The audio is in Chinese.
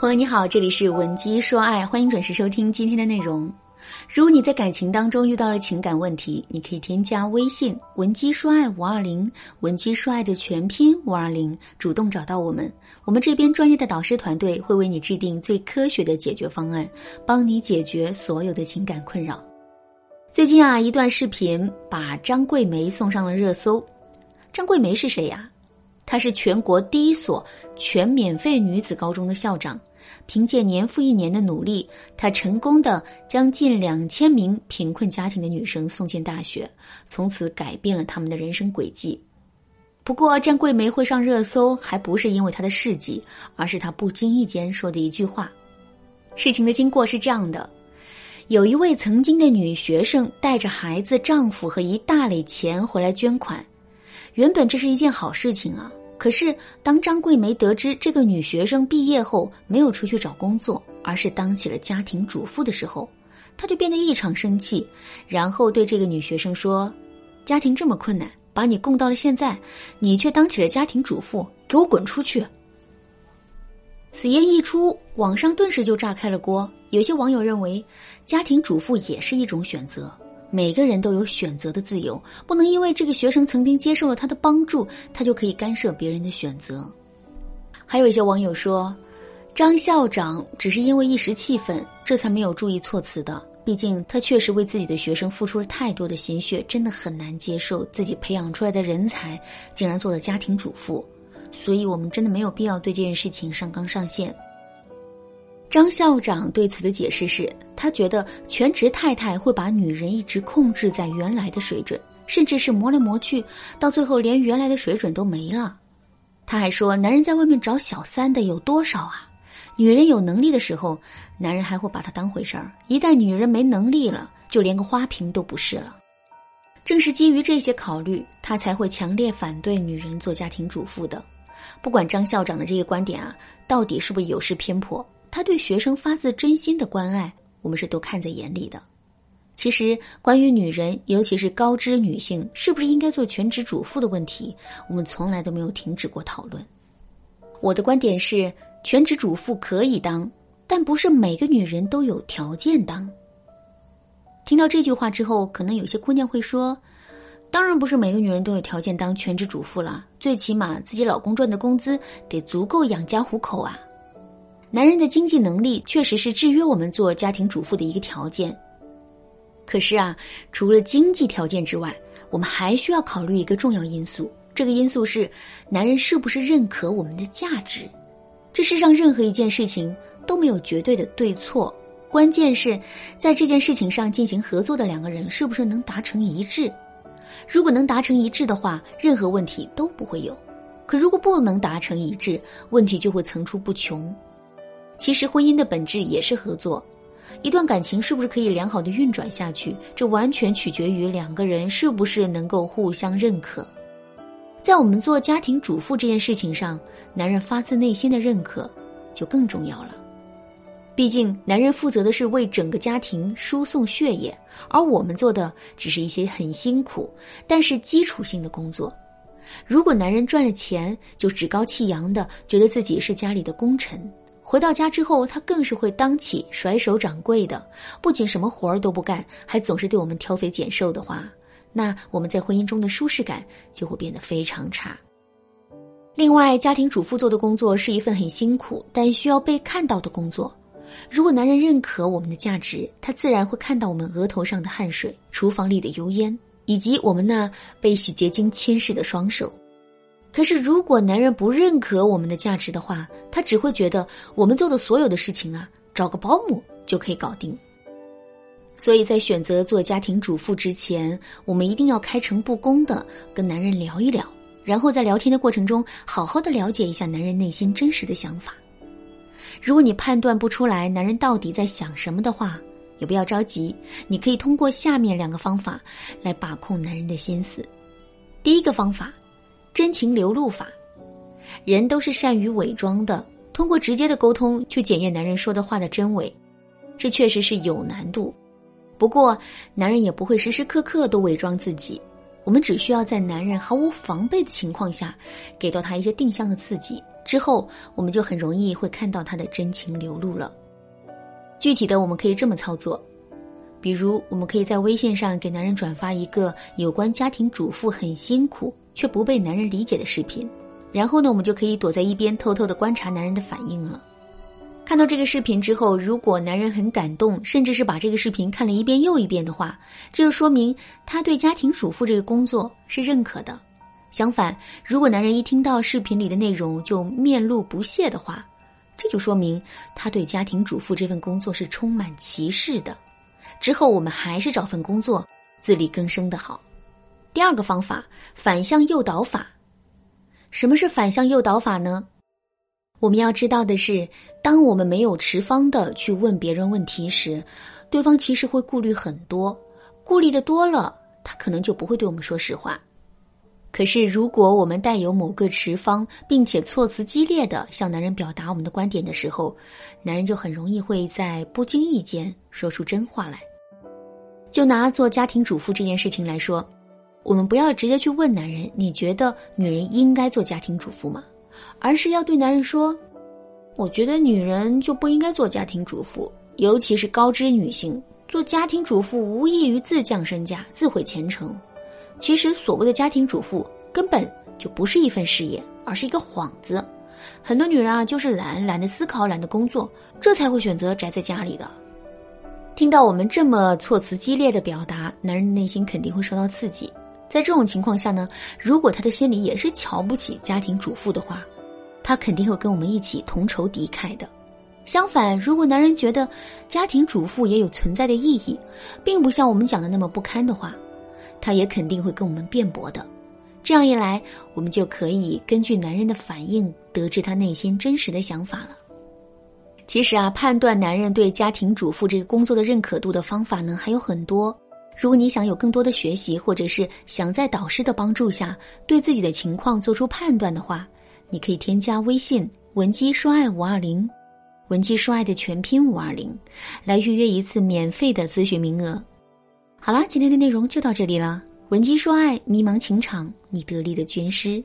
朋友你好，这里是文姬说爱，欢迎准时收听今天的内容。如果你在感情当中遇到了情感问题，你可以添加微信文姬说爱五二零，文姬说爱的全拼五二零，主动找到我们，我们这边专业的导师团队会为你制定最科学的解决方案，帮你解决所有的情感困扰。最近啊，一段视频把张桂梅送上了热搜。张桂梅是谁呀？她是全国第一所全免费女子高中的校长，凭借年复一年的努力，她成功的将近两千名贫困家庭的女生送进大学，从此改变了他们的人生轨迹。不过，张桂梅会上热搜，还不是因为她的事迹，而是她不经意间说的一句话。事情的经过是这样的：有一位曾经的女学生带着孩子、丈夫和一大累钱回来捐款，原本这是一件好事情啊。可是，当张桂梅得知这个女学生毕业后没有出去找工作，而是当起了家庭主妇的时候，她就变得异常生气，然后对这个女学生说：“家庭这么困难，把你供到了现在，你却当起了家庭主妇，给我滚出去！”此言一出，网上顿时就炸开了锅。有些网友认为，家庭主妇也是一种选择。每个人都有选择的自由，不能因为这个学生曾经接受了他的帮助，他就可以干涉别人的选择。还有一些网友说，张校长只是因为一时气愤，这才没有注意措辞的。毕竟他确实为自己的学生付出了太多的心血，真的很难接受自己培养出来的人才竟然做了家庭主妇。所以我们真的没有必要对这件事情上纲上线。张校长对此的解释是，他觉得全职太太会把女人一直控制在原来的水准，甚至是磨来磨去，到最后连原来的水准都没了。他还说，男人在外面找小三的有多少啊？女人有能力的时候，男人还会把她当回事儿；一旦女人没能力了，就连个花瓶都不是了。正是基于这些考虑，他才会强烈反对女人做家庭主妇的。不管张校长的这个观点啊，到底是不是有失偏颇？他对学生发自真心的关爱，我们是都看在眼里的。其实，关于女人，尤其是高知女性，是不是应该做全职主妇的问题，我们从来都没有停止过讨论。我的观点是，全职主妇可以当，但不是每个女人都有条件当。听到这句话之后，可能有些姑娘会说：“当然不是每个女人都有条件当全职主妇了，最起码自己老公赚的工资得足够养家糊口啊。”男人的经济能力确实是制约我们做家庭主妇的一个条件。可是啊，除了经济条件之外，我们还需要考虑一个重要因素。这个因素是，男人是不是认可我们的价值？这世上任何一件事情都没有绝对的对错，关键是在这件事情上进行合作的两个人是不是能达成一致。如果能达成一致的话，任何问题都不会有；可如果不能达成一致，问题就会层出不穷。其实婚姻的本质也是合作，一段感情是不是可以良好的运转下去，这完全取决于两个人是不是能够互相认可。在我们做家庭主妇这件事情上，男人发自内心的认可就更重要了。毕竟，男人负责的是为整个家庭输送血液，而我们做的只是一些很辛苦但是基础性的工作。如果男人赚了钱就趾高气扬的觉得自己是家里的功臣。回到家之后，他更是会当起甩手掌柜的，不仅什么活儿都不干，还总是对我们挑肥拣瘦的话，那我们在婚姻中的舒适感就会变得非常差。另外，家庭主妇做的工作是一份很辛苦但需要被看到的工作。如果男人认可我们的价值，他自然会看到我们额头上的汗水、厨房里的油烟，以及我们那被洗洁精侵蚀的双手。可是，如果男人不认可我们的价值的话，他只会觉得我们做的所有的事情啊，找个保姆就可以搞定。所以在选择做家庭主妇之前，我们一定要开诚布公的跟男人聊一聊，然后在聊天的过程中，好好的了解一下男人内心真实的想法。如果你判断不出来男人到底在想什么的话，也不要着急，你可以通过下面两个方法来把控男人的心思。第一个方法。真情流露法，人都是善于伪装的。通过直接的沟通去检验男人说的话的真伪，这确实是有难度。不过，男人也不会时时刻刻都伪装自己。我们只需要在男人毫无防备的情况下，给到他一些定向的刺激，之后我们就很容易会看到他的真情流露了。具体的，我们可以这么操作，比如我们可以在微信上给男人转发一个有关家庭主妇很辛苦却不被男人理解的视频，然后呢，我们就可以躲在一边偷偷的观察男人的反应了。看到这个视频之后，如果男人很感动，甚至是把这个视频看了一遍又一遍的话，这就说明他对家庭主妇这个工作是认可的。相反，如果男人一听到视频里的内容就面露不屑的话，这就说明他对家庭主妇这份工作是充满歧视的。之后我们还是找份工作自力更生的好。第二个方法，反向诱导法。什么是反向诱导法呢？我们要知道的是，当我们没有持方的去问别人问题时，对方其实会顾虑很多，顾虑的多了，他可能就不会对我们说实话。可是，如果我们带有某个持方，并且措辞激烈的向男人表达我们的观点的时候，男人就很容易会在不经意间说出真话来。就拿做家庭主妇这件事情来说，我们不要直接去问男人：“你觉得女人应该做家庭主妇吗？”而是要对男人说：“我觉得女人就不应该做家庭主妇，尤其是高知女性做家庭主妇无异于自降身价、自毁前程。其实所谓的家庭主妇根本就不是一份事业，而是一个幌子。很多女人啊，就是懒，懒得思考，懒得工作，这才会选择宅在家里的。”听到我们这么措辞激烈的表达，男人的内心肯定会受到刺激。在这种情况下呢，如果他的心里也是瞧不起家庭主妇的话，他肯定会跟我们一起同仇敌忾的。相反，如果男人觉得家庭主妇也有存在的意义，并不像我们讲的那么不堪的话，他也肯定会跟我们辩驳的。这样一来，我们就可以根据男人的反应得知他内心真实的想法了。其实啊，判断男人对家庭主妇这个工作的认可度的方法呢，还有很多。如果你想有更多的学习，或者是想在导师的帮助下对自己的情况做出判断的话，你可以添加微信文姬说爱五二零，文姬说爱的全拼五二零，来预约一次免费的咨询名额。好啦，今天的内容就到这里了。文姬说爱，迷茫情场，你得力的军师。